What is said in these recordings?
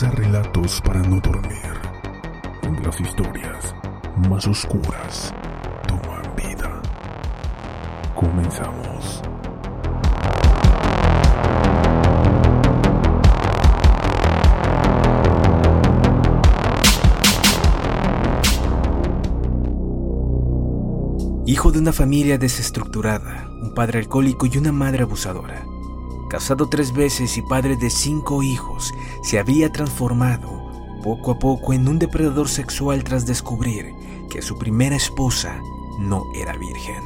Relatos para no dormir, donde las historias más oscuras toman vida. Comenzamos. Hijo de una familia desestructurada, un padre alcohólico y una madre abusadora. Casado tres veces y padre de cinco hijos, se había transformado poco a poco en un depredador sexual tras descubrir que su primera esposa no era virgen.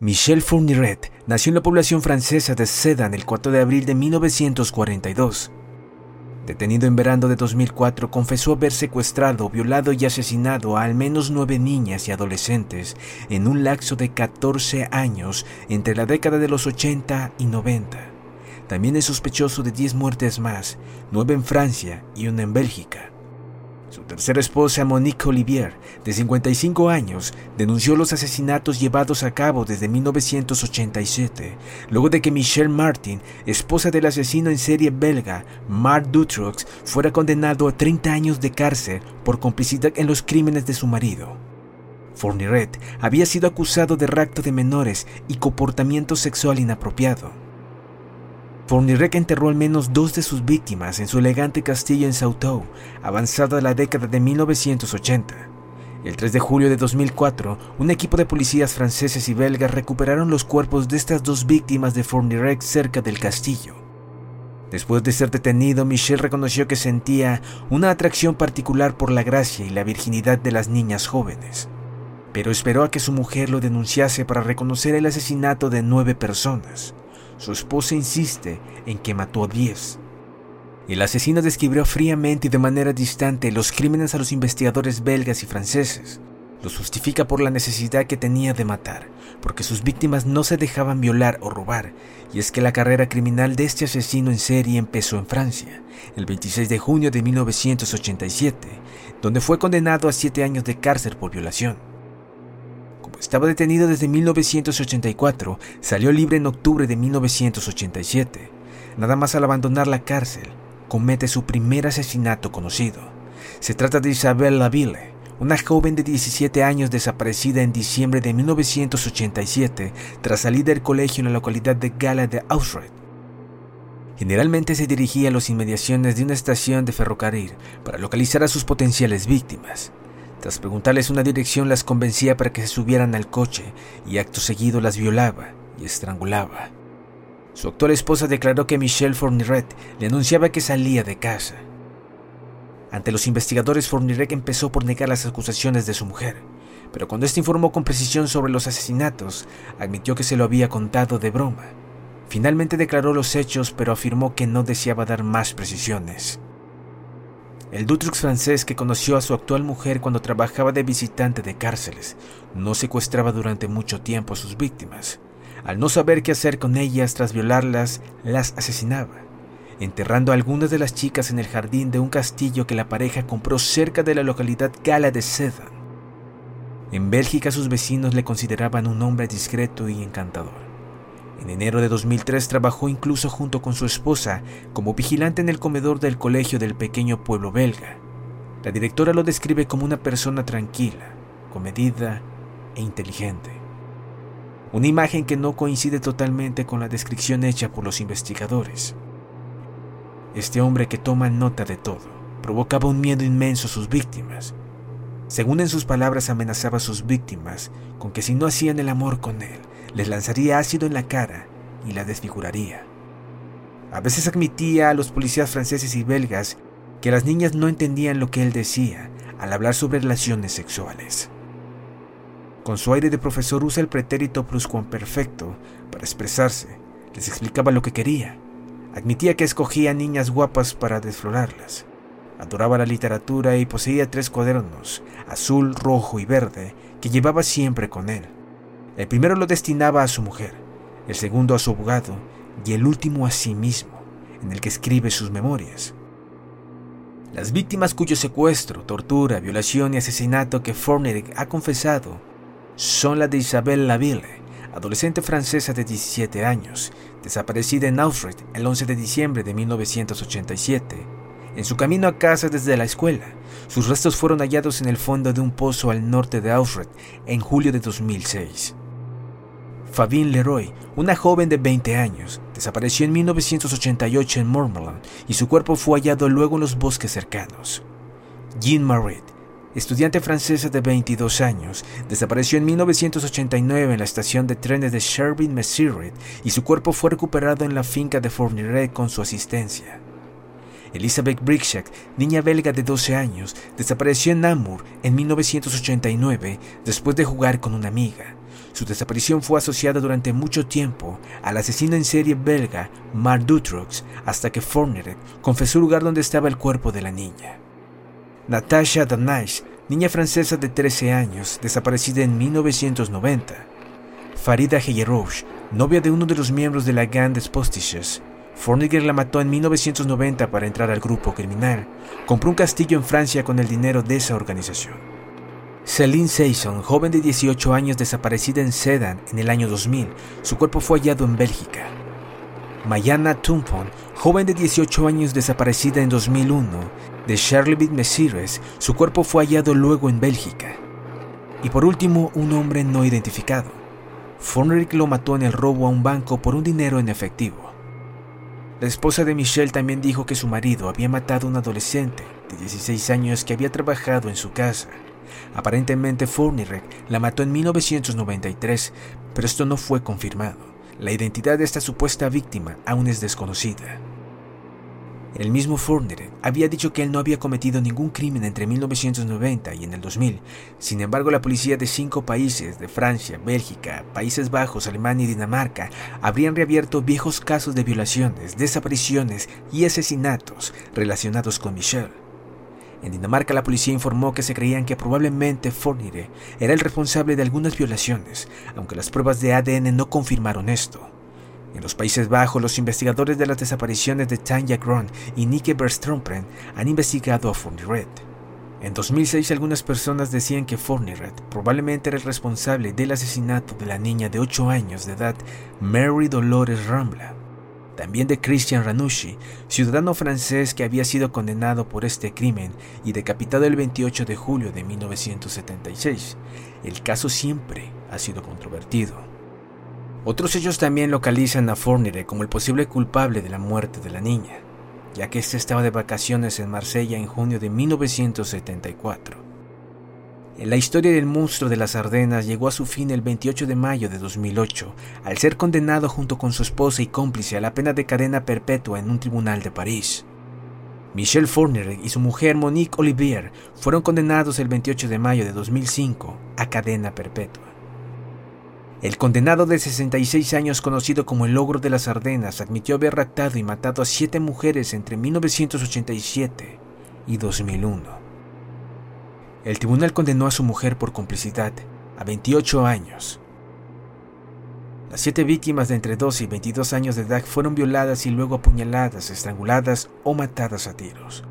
Michel Fourniret nació en la población francesa de Sedan el 4 de abril de 1942. Detenido en verano de 2004, confesó haber secuestrado, violado y asesinado a al menos nueve niñas y adolescentes en un lapso de 14 años entre la década de los 80 y 90. También es sospechoso de 10 muertes más, nueve en Francia y una en Bélgica. Su tercera esposa, Monique Olivier, de 55 años, denunció los asesinatos llevados a cabo desde 1987, luego de que Michelle Martin, esposa del asesino en serie belga Marc Dutroux, fuera condenado a 30 años de cárcel por complicidad en los crímenes de su marido. Fourniret había sido acusado de rapto de menores y comportamiento sexual inapropiado. Fournirec enterró al menos dos de sus víctimas en su elegante castillo en Sautou, avanzada la década de 1980. El 3 de julio de 2004, un equipo de policías franceses y belgas recuperaron los cuerpos de estas dos víctimas de Fournirec cerca del castillo. Después de ser detenido, Michel reconoció que sentía una atracción particular por la gracia y la virginidad de las niñas jóvenes, pero esperó a que su mujer lo denunciase para reconocer el asesinato de nueve personas. Su esposa insiste en que mató a 10. El asesino describió fríamente y de manera distante los crímenes a los investigadores belgas y franceses. Los justifica por la necesidad que tenía de matar, porque sus víctimas no se dejaban violar o robar, y es que la carrera criminal de este asesino en serie empezó en Francia, el 26 de junio de 1987, donde fue condenado a siete años de cárcel por violación. Como estaba detenido desde 1984, salió libre en octubre de 1987. Nada más al abandonar la cárcel, comete su primer asesinato conocido. Se trata de Isabelle Laville, una joven de 17 años desaparecida en diciembre de 1987 tras salir del colegio en la localidad de Gala de Auschwitz. Generalmente se dirigía a las inmediaciones de una estación de ferrocarril para localizar a sus potenciales víctimas. Tras preguntarles una dirección las convencía para que se subieran al coche y acto seguido las violaba y estrangulaba. Su actual esposa declaró que Michelle Fourniret le anunciaba que salía de casa. Ante los investigadores, Fourniret empezó por negar las acusaciones de su mujer, pero cuando éste informó con precisión sobre los asesinatos, admitió que se lo había contado de broma. Finalmente declaró los hechos, pero afirmó que no deseaba dar más precisiones. El Dutrux francés que conoció a su actual mujer cuando trabajaba de visitante de cárceles no secuestraba durante mucho tiempo a sus víctimas. Al no saber qué hacer con ellas tras violarlas, las asesinaba, enterrando a algunas de las chicas en el jardín de un castillo que la pareja compró cerca de la localidad gala de Sedan. En Bélgica sus vecinos le consideraban un hombre discreto y encantador. En enero de 2003 trabajó incluso junto con su esposa como vigilante en el comedor del colegio del pequeño pueblo belga. La directora lo describe como una persona tranquila, comedida e inteligente. Una imagen que no coincide totalmente con la descripción hecha por los investigadores. Este hombre que toma nota de todo provocaba un miedo inmenso a sus víctimas. Según en sus palabras amenazaba a sus víctimas con que si no hacían el amor con él, les lanzaría ácido en la cara y la desfiguraría. A veces admitía a los policías franceses y belgas que las niñas no entendían lo que él decía al hablar sobre relaciones sexuales. Con su aire de profesor usa el pretérito pluscuamperfecto para expresarse. Les explicaba lo que quería. Admitía que escogía niñas guapas para desflorarlas. Adoraba la literatura y poseía tres cuadernos, azul, rojo y verde, que llevaba siempre con él. El primero lo destinaba a su mujer, el segundo a su abogado y el último a sí mismo, en el que escribe sus memorias. Las víctimas cuyo secuestro, tortura, violación y asesinato que Fournier ha confesado son las de Isabelle Laville, adolescente francesa de 17 años, desaparecida en Auschwitz el 11 de diciembre de 1987. En su camino a casa desde la escuela, sus restos fueron hallados en el fondo de un pozo al norte de Auschwitz en julio de 2006. Fabine Leroy, una joven de 20 años, desapareció en 1988 en Mormont y su cuerpo fue hallado luego en los bosques cercanos. Jean Marit, estudiante francesa de 22 años, desapareció en 1989 en la estación de trenes de Shervin-Messiret y su cuerpo fue recuperado en la finca de Fourniret con su asistencia. Elizabeth Brickshak, niña belga de 12 años, desapareció en Namur en 1989 después de jugar con una amiga. Su desaparición fue asociada durante mucho tiempo al asesino en serie belga Mark Dutroux hasta que Fourniret confesó el lugar donde estaba el cuerpo de la niña. Natasha Danaish, niña francesa de 13 años, desaparecida en 1990. Farida Heyerouche, novia de uno de los miembros de la gang de Postiches. Fournier la mató en 1990 para entrar al grupo criminal. Compró un castillo en Francia con el dinero de esa organización. Celine Sayson, joven de 18 años desaparecida en Sedan en el año 2000, su cuerpo fue hallado en Bélgica. Mayana Tumpon, joven de 18 años desaparecida en 2001, de Charleville-Mézières, su cuerpo fue hallado luego en Bélgica. Y por último, un hombre no identificado. Fournier lo mató en el robo a un banco por un dinero en efectivo. La esposa de Michelle también dijo que su marido había matado a un adolescente de 16 años que había trabajado en su casa. Aparentemente Fournier la mató en 1993, pero esto no fue confirmado. La identidad de esta supuesta víctima aún es desconocida. El mismo Fournier había dicho que él no había cometido ningún crimen entre 1990 y en el 2000. Sin embargo, la policía de cinco países, de Francia, Bélgica, Países Bajos, Alemania y Dinamarca, habrían reabierto viejos casos de violaciones, desapariciones y asesinatos relacionados con Michelle. En Dinamarca la policía informó que se creían que probablemente Fournier era el responsable de algunas violaciones, aunque las pruebas de ADN no confirmaron esto. En los Países Bajos, los investigadores de las desapariciones de Tanja Gron y Nike Berstrompen han investigado a Fournier. En 2006 algunas personas decían que Fournier probablemente era el responsable del asesinato de la niña de 8 años de edad Mary Dolores Rambla. También de Christian Ranucci, ciudadano francés que había sido condenado por este crimen y decapitado el 28 de julio de 1976. El caso siempre ha sido controvertido. Otros hechos también localizan a Fournier como el posible culpable de la muerte de la niña, ya que éste estaba de vacaciones en Marsella en junio de 1974. La historia del monstruo de las Ardenas llegó a su fin el 28 de mayo de 2008, al ser condenado junto con su esposa y cómplice a la pena de cadena perpetua en un tribunal de París. Michel Fournier y su mujer Monique Olivier fueron condenados el 28 de mayo de 2005 a cadena perpetua. El condenado de 66 años, conocido como el Logro de las Ardenas, admitió haber raptado y matado a siete mujeres entre 1987 y 2001. El tribunal condenó a su mujer por complicidad a 28 años. Las siete víctimas de entre 12 y 22 años de edad fueron violadas y luego apuñaladas, estranguladas o matadas a tiros.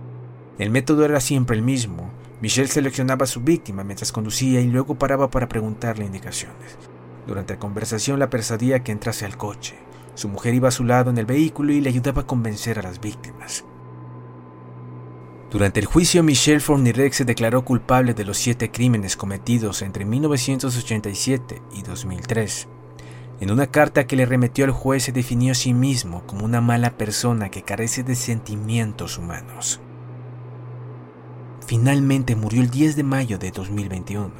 El método era siempre el mismo. Michelle seleccionaba a su víctima mientras conducía y luego paraba para preguntarle indicaciones. Durante la conversación la persuadía que entrase al coche. Su mujer iba a su lado en el vehículo y le ayudaba a convencer a las víctimas. Durante el juicio, Michel Fourniret se declaró culpable de los siete crímenes cometidos entre 1987 y 2003. En una carta que le remitió al juez se definió a sí mismo como una mala persona que carece de sentimientos humanos. Finalmente murió el 10 de mayo de 2021,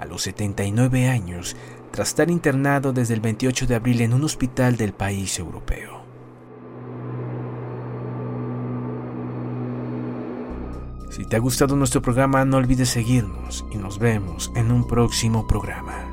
a los 79 años, tras estar internado desde el 28 de abril en un hospital del país europeo. Si te ha gustado nuestro programa no olvides seguirnos y nos vemos en un próximo programa.